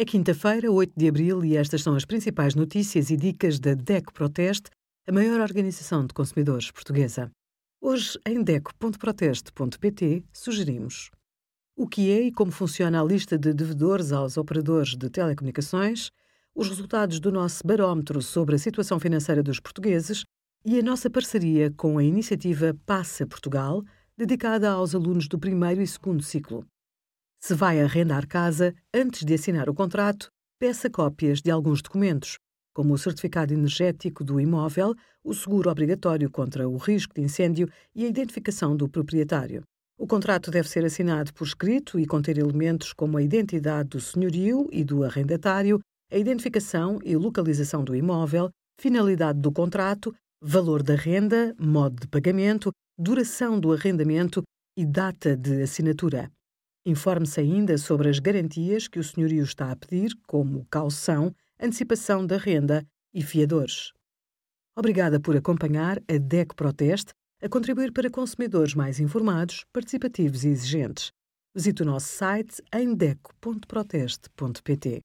É quinta-feira, 8 de abril, e estas são as principais notícias e dicas da DECO Proteste, a maior organização de consumidores portuguesa. Hoje, em DECO.proteste.pt, sugerimos o que é e como funciona a lista de devedores aos operadores de telecomunicações, os resultados do nosso barómetro sobre a situação financeira dos portugueses e a nossa parceria com a iniciativa Passa Portugal, dedicada aos alunos do primeiro e segundo ciclo. Se vai arrendar casa, antes de assinar o contrato, peça cópias de alguns documentos, como o certificado energético do imóvel, o seguro obrigatório contra o risco de incêndio e a identificação do proprietário. O contrato deve ser assinado por escrito e conter elementos como a identidade do senhorio e do arrendatário, a identificação e localização do imóvel, finalidade do contrato, valor da renda, modo de pagamento, duração do arrendamento e data de assinatura. Informe-se ainda sobre as garantias que o senhorio está a pedir, como caução, antecipação da renda e fiadores. Obrigada por acompanhar a DEC Proteste a contribuir para consumidores mais informados, participativos e exigentes. Visite o nosso site em deco.proteste.pt.